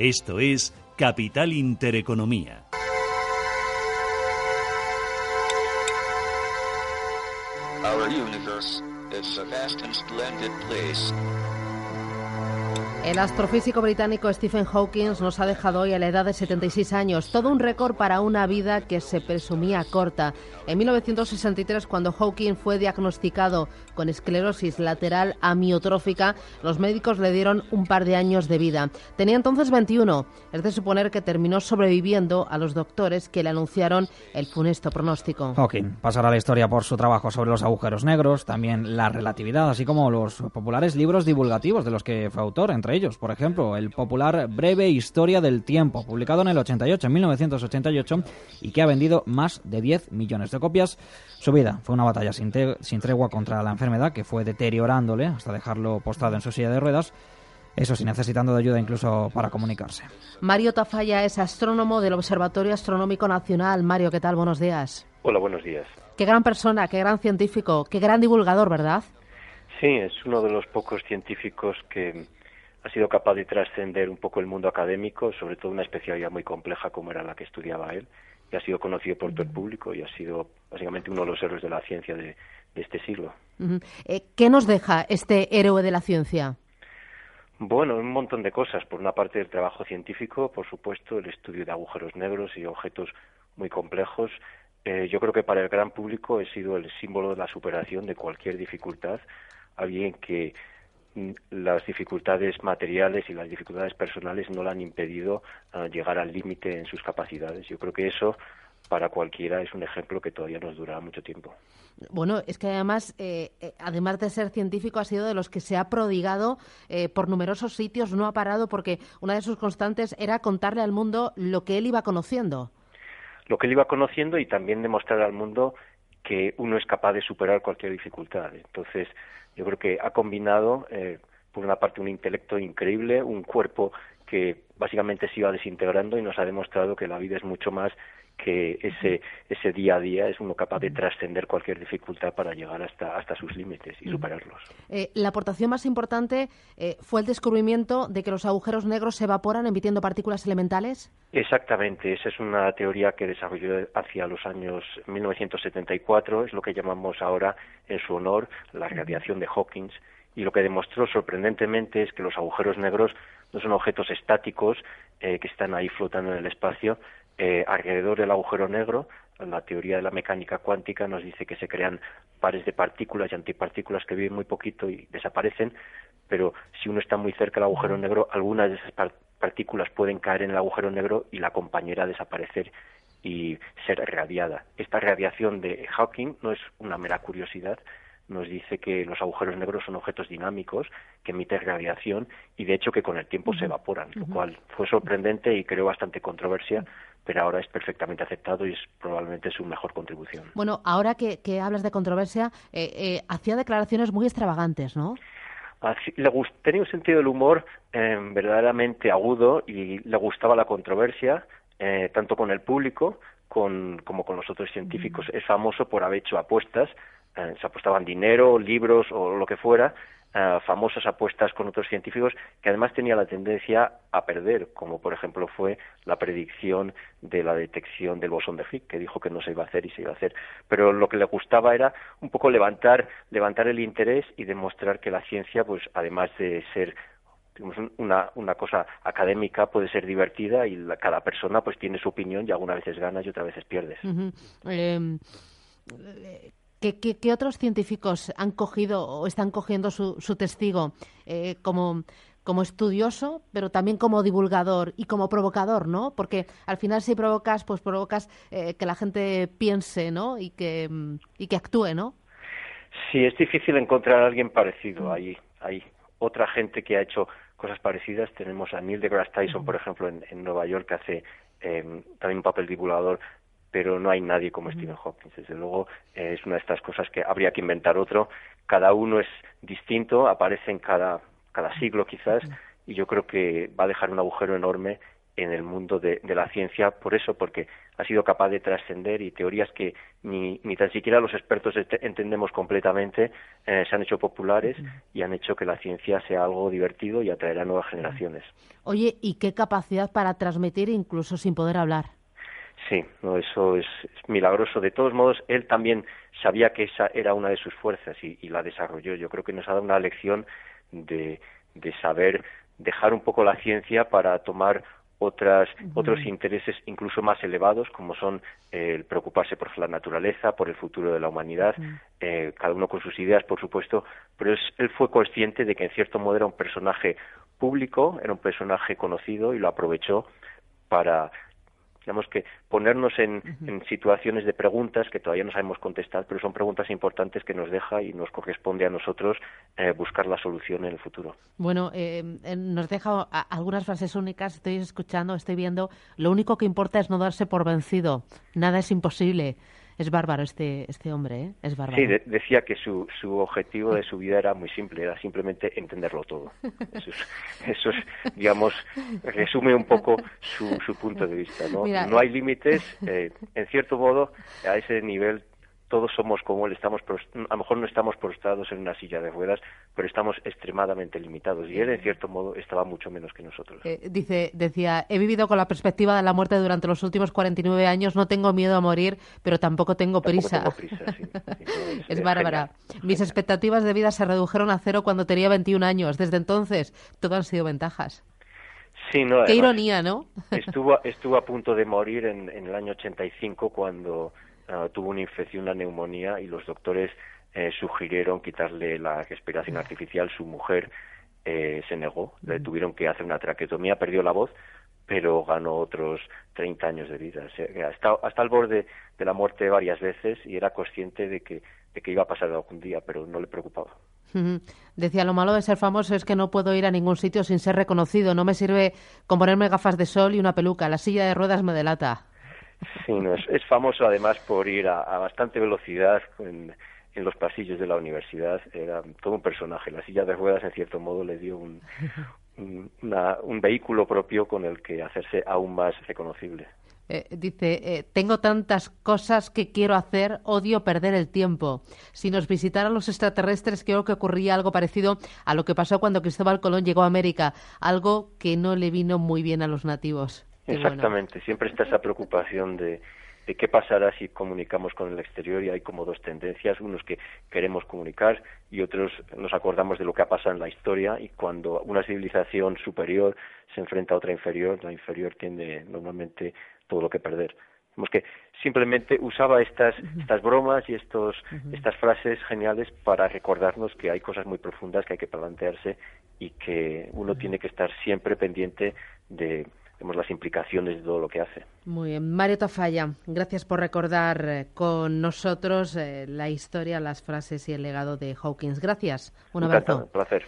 Esto es Capital Intereconomía. El astrofísico británico Stephen Hawking nos ha dejado hoy a la edad de 76 años, todo un récord para una vida que se presumía corta. En 1963, cuando Hawking fue diagnosticado con esclerosis lateral amiotrófica, los médicos le dieron un par de años de vida. Tenía entonces 21. Es de suponer que terminó sobreviviendo a los doctores que le anunciaron el funesto pronóstico. Hawking pasará la historia por su trabajo sobre los agujeros negros, también la relatividad, así como los populares libros divulgativos de los que fue autor, entre ellos, por ejemplo, el popular Breve Historia del Tiempo, publicado en el 88, en 1988, y que ha vendido más de 10 millones de copias. Su vida fue una batalla sin, sin tregua contra la enfermedad que fue deteriorándole hasta dejarlo postrado en su silla de ruedas. Eso sí, necesitando de ayuda incluso para comunicarse. Mario Tafalla es astrónomo del Observatorio Astronómico Nacional. Mario, ¿qué tal? Buenos días. Hola, buenos días. Qué gran persona, qué gran científico, qué gran divulgador, ¿verdad? Sí, es uno de los pocos científicos que ha sido capaz de trascender un poco el mundo académico, sobre todo una especialidad muy compleja como era la que estudiaba él, y ha sido conocido por todo el público y ha sido básicamente uno de los héroes de la ciencia de, este siglo. Eh, ¿Qué nos deja este héroe de la ciencia? Bueno, un montón de cosas. Por una parte, el trabajo científico, por supuesto, el estudio de agujeros negros y objetos muy complejos. Eh, yo creo que para el gran público he sido el símbolo de la superación de cualquier dificultad. Alguien que las dificultades materiales y las dificultades personales no le han impedido ah, llegar al límite en sus capacidades. Yo creo que eso para cualquiera es un ejemplo que todavía nos durará mucho tiempo. Bueno, es que además, eh, eh, además de ser científico, ha sido de los que se ha prodigado eh, por numerosos sitios, no ha parado porque una de sus constantes era contarle al mundo lo que él iba conociendo. Lo que él iba conociendo y también demostrar al mundo que uno es capaz de superar cualquier dificultad. Entonces, yo creo que ha combinado, eh, por una parte, un intelecto increíble, un cuerpo que básicamente se iba desintegrando y nos ha demostrado que la vida es mucho más que ese, ese día a día es uno capaz de trascender cualquier dificultad para llegar hasta, hasta sus límites y superarlos. Eh, la aportación más importante eh, fue el descubrimiento de que los agujeros negros se evaporan emitiendo partículas elementales. Exactamente, esa es una teoría que desarrolló hacia los años 1974, es lo que llamamos ahora en su honor la radiación de Hawkins y lo que demostró sorprendentemente es que los agujeros negros no son objetos estáticos eh, que están ahí flotando en el espacio, eh, alrededor del agujero negro, la teoría de la mecánica cuántica nos dice que se crean pares de partículas y antipartículas que viven muy poquito y desaparecen, pero si uno está muy cerca del agujero negro, algunas de esas partículas pueden caer en el agujero negro y la compañera desaparecer y ser radiada. Esta radiación de Hawking no es una mera curiosidad, nos dice que los agujeros negros son objetos dinámicos que emiten radiación y de hecho que con el tiempo se evaporan, lo cual fue sorprendente y creó bastante controversia, pero ahora es perfectamente aceptado y es probablemente su mejor contribución. Bueno, ahora que, hablas de controversia, eh, eh, hacía declaraciones muy extravagantes, ¿no? le tenía un sentido del humor eh, verdaderamente agudo y le gustaba la controversia, tanto con el público con, como con los otros científicos. Es famoso por haber hecho apuestas eh, se apostaban dinero, libros o lo que fuera, eh, famosas apuestas con otros científicos que además tenía la tendencia a perder, como por ejemplo fue la predicción de la detección del bosón de Higgs, que dijo que no se iba a hacer y se iba a hacer. Pero lo que le gustaba era un poco levantar, levantar el interés y demostrar que la ciencia, pues además de ser una, una cosa académica puede ser divertida y cada persona pues tiene su opinión y algunas veces ganas y otras veces pierdes. ¿Qué, otros científicos han cogido o están cogiendo su, testigo eh, como, como estudioso, pero también como divulgador y como provocador, ¿no? Porque al final si provocas, pues provocas eh, que la gente piense, ¿no? Y que, y que actúe, ¿no? Sí, es difícil encontrar a alguien parecido. Hay, hay otra gente que ha hecho cosas parecidas. Tenemos a Neil deGrasse Tyson, por ejemplo, en, en Nueva York, que hace eh, también un papel divulgador pero no hay nadie como Stephen Hawking. Desde luego eh, es una de estas cosas que habría que inventar otro. Cada uno es distinto, aparece en cada, cada siglo quizás, y yo creo que va a dejar un agujero enorme en el mundo de, la ciencia por eso, porque ha sido capaz de trascender y teorías que ni, ni tan siquiera los expertos entendemos completamente eh, se han hecho populares y han hecho que la ciencia sea algo divertido y atraer a nuevas generaciones. Oye, ¿y qué capacidad para transmitir incluso sin poder hablar? Sí, no, eso es, milagroso. De todos modos, él también sabía que esa era una de sus fuerzas y, y la desarrolló. Yo creo que nos ha dado una lección de, de saber dejar un poco la ciencia para tomar otras, otros intereses incluso más elevados, como son eh, el preocuparse por la naturaleza, por el futuro de la humanidad, eh, cada uno con sus ideas, por supuesto, pero él fue consciente de que en cierto modo era un personaje público, era un personaje conocido y lo aprovechó para Tenemos que ponernos en, situaciones de preguntas que todavía no sabemos contestar, pero son preguntas importantes que nos deja y nos corresponde a nosotros eh, buscar la solución en el futuro. Bueno, eh, eh, nos deja algunas frases únicas. Estoy escuchando, estoy viendo. Lo único que importa es no darse por vencido. Nada es imposible. Es bárbaro este, este hombre, ¿eh? Es bárbaro. Sí, decía que su, su objetivo de su vida era muy simple, era simplemente entenderlo todo. Eso es, digamos, resume un poco su, su punto de vista. No, no hay límites, eh, en cierto modo, a ese nivel todos somos como él, estamos a lo mejor no estamos prostrados en una silla de ruedas, pero estamos extremadamente limitados y él en cierto modo estaba mucho menos que nosotros. Eh, dice, decía, he vivido con la perspectiva de la muerte durante los últimos 49 años, no tengo miedo a morir, pero tampoco tengo prisa. es, bárbara. Mis expectativas de vida se redujeron a cero cuando tenía 21 años. Desde entonces, todo han sido ventajas. Sí, no, Qué ironía, ¿no? Estuvo, estuvo a punto de morir en, en el año 85 cuando Ah, tuvo una infección, una neumonía, y los doctores eh, sugirieron quitarle la respiración artificial. Su mujer eh, se negó, le tuvieron que hacer una traqueotomía, perdió la voz, pero ganó otros 30 años de vida. hasta, hasta el borde de la muerte varias veces y era consciente de que, de que iba a pasar algún día, pero no le preocupaba. Decía, lo malo de ser famoso es que no puedo ir a ningún sitio sin ser reconocido. No me sirve con ponerme gafas de sol y una peluca. La silla de ruedas me delata. Sí, no, es, famoso además por ir a, bastante velocidad en, los pasillos de la universidad. Era todo un personaje. La silla de ruedas, en cierto modo, le dio un, un, vehículo propio con el que hacerse aún más reconocible. Eh, dice, eh, tengo tantas cosas que quiero hacer, odio perder el tiempo. Si nos visitaran los extraterrestres, creo que ocurría algo parecido a lo que pasó cuando Cristóbal Colón llegó a América, algo que no le vino muy bien a los nativos. Exactamente, siempre está esa preocupación de, de qué pasará si comunicamos con el exterior y hay como dos tendencias, unos que queremos comunicar y otros nos acordamos de lo que ha pasado en la historia y cuando una civilización superior se enfrenta a otra inferior, la inferior tiene normalmente todo lo que perder. Que simplemente usaba estas, estas bromas y estos, estas frases geniales para recordarnos que hay cosas muy profundas que hay que plantearse y que uno tiene que estar siempre pendiente de vemos las implicaciones de todo lo que hace. Muy bien. Mario Tafalla, gracias por recordar eh, con nosotros eh, la historia, las frases y el legado de Hawkins. Gracias. Un abrazo. Un placer.